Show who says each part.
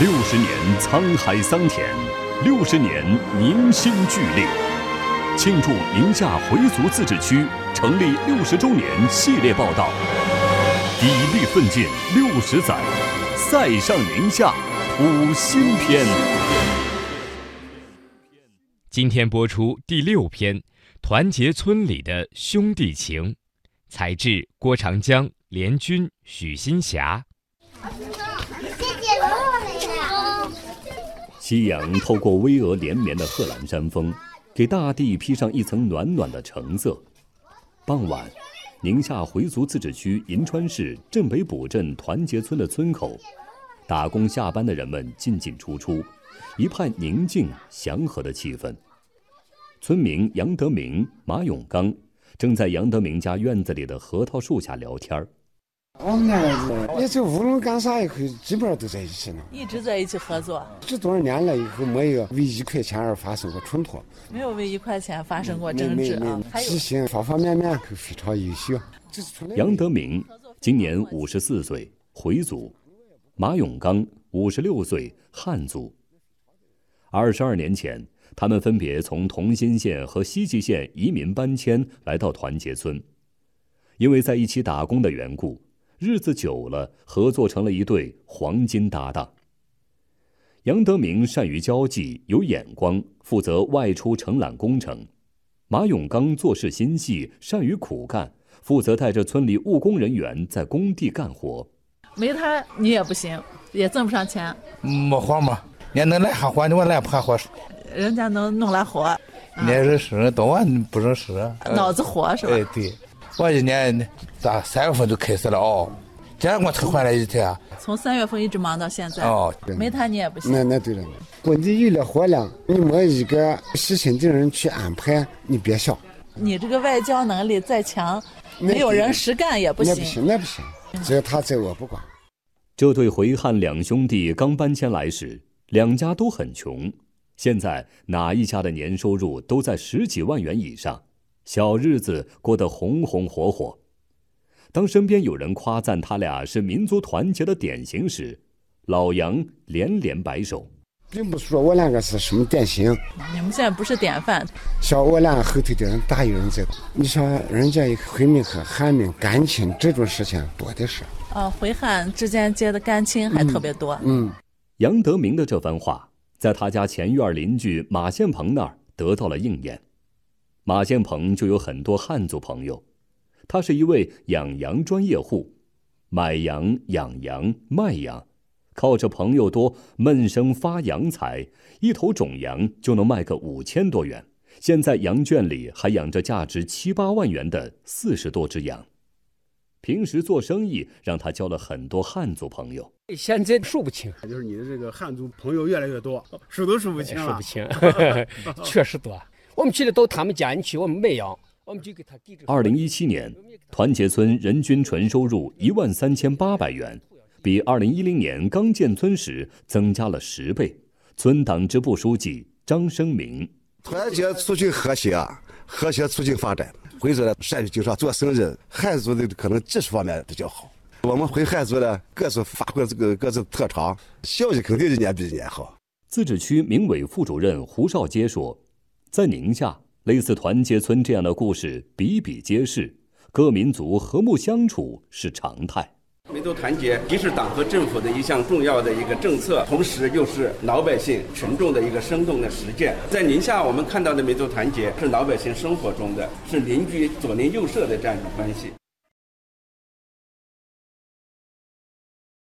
Speaker 1: 六十年沧海桑田，六十年凝心聚力，庆祝宁夏回族自治区成立六十周年系列报道，砥砺奋进六十载，塞上宁夏谱新篇。
Speaker 2: 今天播出第六篇《团结村里的兄弟情》，采制郭长江、连军、许新霞。
Speaker 1: 夕阳透过巍峨连绵的贺兰山峰，给大地披上一层暖暖的橙色。傍晚，宁夏回族自治区银川市镇北堡镇团结村的村口，打工下班的人们进进出出，一派宁静祥和的气氛。村民杨德明、马永刚正在杨德明家院子里的核桃树下聊天儿。
Speaker 3: 我们两个人也就无论干啥以后，基本上都在一起呢。
Speaker 4: 一直在一起合作，
Speaker 3: 这多少年了以后，没有为一块钱而发生过冲突，
Speaker 4: 没有为一块钱发生过争执啊。
Speaker 3: 执行方方面面都非常优秀。
Speaker 1: 杨德明今年五十四岁，回族；马永刚五十六岁，汉族。二十二年前，他们分别从同心县和西吉县移民搬迁来到团结村，因为在一起打工的缘故。日子久了，合作成了一对黄金搭档。杨德明善于交际，有眼光，负责外出承揽工程；马永刚做事心细，善于苦干，负责带着村里务工人员在工地干活。
Speaker 4: 没他你也不行，也挣不上钱。
Speaker 5: 没活嘛，人家能来下活，你我来不下活。
Speaker 4: 人家能弄来活。
Speaker 5: 你认识，多晚不认识。
Speaker 4: 脑子活是吧？
Speaker 5: 哎，对。我一年咋三月份就开始了哦，今天我才换了一天。
Speaker 4: 从三月份一直忙到现在哦，没他你也不行。
Speaker 3: 那那对了，工地有了活了，你没一个细心的人去安排，你别想。
Speaker 4: 你这个外交能力再强，没有人实干也不行。
Speaker 3: 那不行，那不行，只要他在我不管。
Speaker 1: 这对回汉两兄弟刚搬迁来时，两家都很穷，现在哪一家的年收入都在十几万元以上。小日子过得红红火火。当身边有人夸赞他俩是民族团结的典型时，老杨连连摆手，
Speaker 3: 并不是说我两个是什么典型。
Speaker 4: 你们现在不是典范。
Speaker 3: 像我俩后头的人大有人在。你像人家回民和汉民感情这种事情多的是。
Speaker 4: 啊，回汉之间结的感情还特别多。
Speaker 3: 嗯。
Speaker 1: 杨德明的这番话，在他家前院邻居马宪鹏那儿得到了应验。马建鹏就有很多汉族朋友，他是一位养羊专业户，买羊、养羊、卖羊，靠着朋友多闷声发羊财，一头种羊就能卖个五千多元。现在羊圈里还养着价值七八万元的四十多只羊。平时做生意让他交了很多汉族朋友，
Speaker 6: 现在数不清。
Speaker 7: 就是你的这个汉族朋友越来越多，数都数不清
Speaker 6: 数不清，确实多。我们去的到他们家，你去我们没有，我们就给他。
Speaker 1: 二零一七年，团结村人均纯收入一万三千八百元，比二零一零年刚建村时增加了十倍。村党支部书记张生明：
Speaker 8: 团结促进和谐啊，和谐促进发展。回族呢善于经商做生意，汉族的可能技术方面比较好。我们回汉族呢，各自发挥这个各自特长，效益肯定一年比一年好。
Speaker 1: 自治区民委副主任胡少杰说。在宁夏，类似团结村这样的故事比比皆是，各民族和睦相处是常态。
Speaker 9: 民族团结既是党和政府的一项重要的一个政策，同时又是老百姓群众的一个生动的实践。在宁夏，我们看到的民族团结是老百姓生活中的是邻居左邻右舍的这样一种关系。